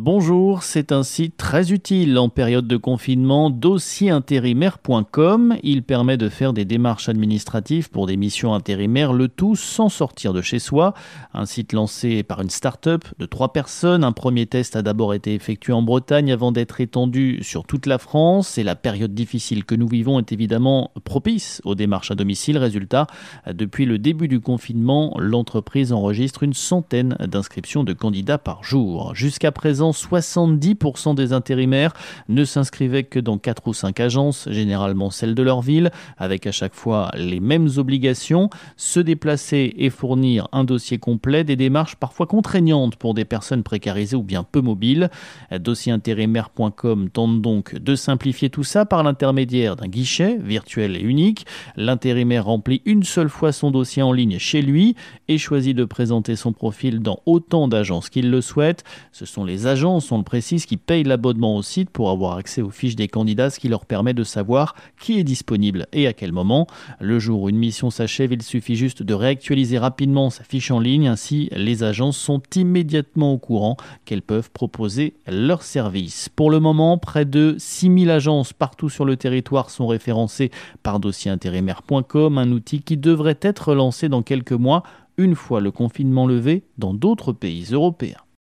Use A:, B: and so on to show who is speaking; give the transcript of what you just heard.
A: Bonjour, c'est un site très utile en période de confinement, dossierintérimaire.com. Il permet de faire des démarches administratives pour des missions intérimaires, le tout sans sortir de chez soi. Un site lancé par une start-up de trois personnes. Un premier test a d'abord été effectué en Bretagne avant d'être étendu sur toute la France. Et la période difficile que nous vivons est évidemment propice aux démarches à domicile. Résultat, depuis le début du confinement, l'entreprise enregistre une centaine d'inscriptions de candidats par jour. Jusqu'à présent, 70% des intérimaires ne s'inscrivaient que dans 4 ou 5 agences, généralement celles de leur ville, avec à chaque fois les mêmes obligations, se déplacer et fournir un dossier complet, des démarches parfois contraignantes pour des personnes précarisées ou bien peu mobiles. Dossierintérimaire.com tente donc de simplifier tout ça par l'intermédiaire d'un guichet virtuel et unique. L'intérimaire remplit une seule fois son dossier en ligne chez lui et choisit de présenter son profil dans autant d'agences qu'il le souhaite. Ce sont les agences, on le précise, qui payent l'abonnement au site pour avoir accès aux fiches des candidats, ce qui leur permet de savoir qui est disponible et à quel moment. Le jour où une mission s'achève, il suffit juste de réactualiser rapidement sa fiche en ligne. Ainsi, les agences sont immédiatement au courant qu'elles peuvent proposer leurs services. Pour le moment, près de 6000 agences partout sur le territoire sont référencées par dossierintérimaire.com, un outil qui devrait être lancé dans quelques mois, une fois le confinement levé dans d'autres pays européens.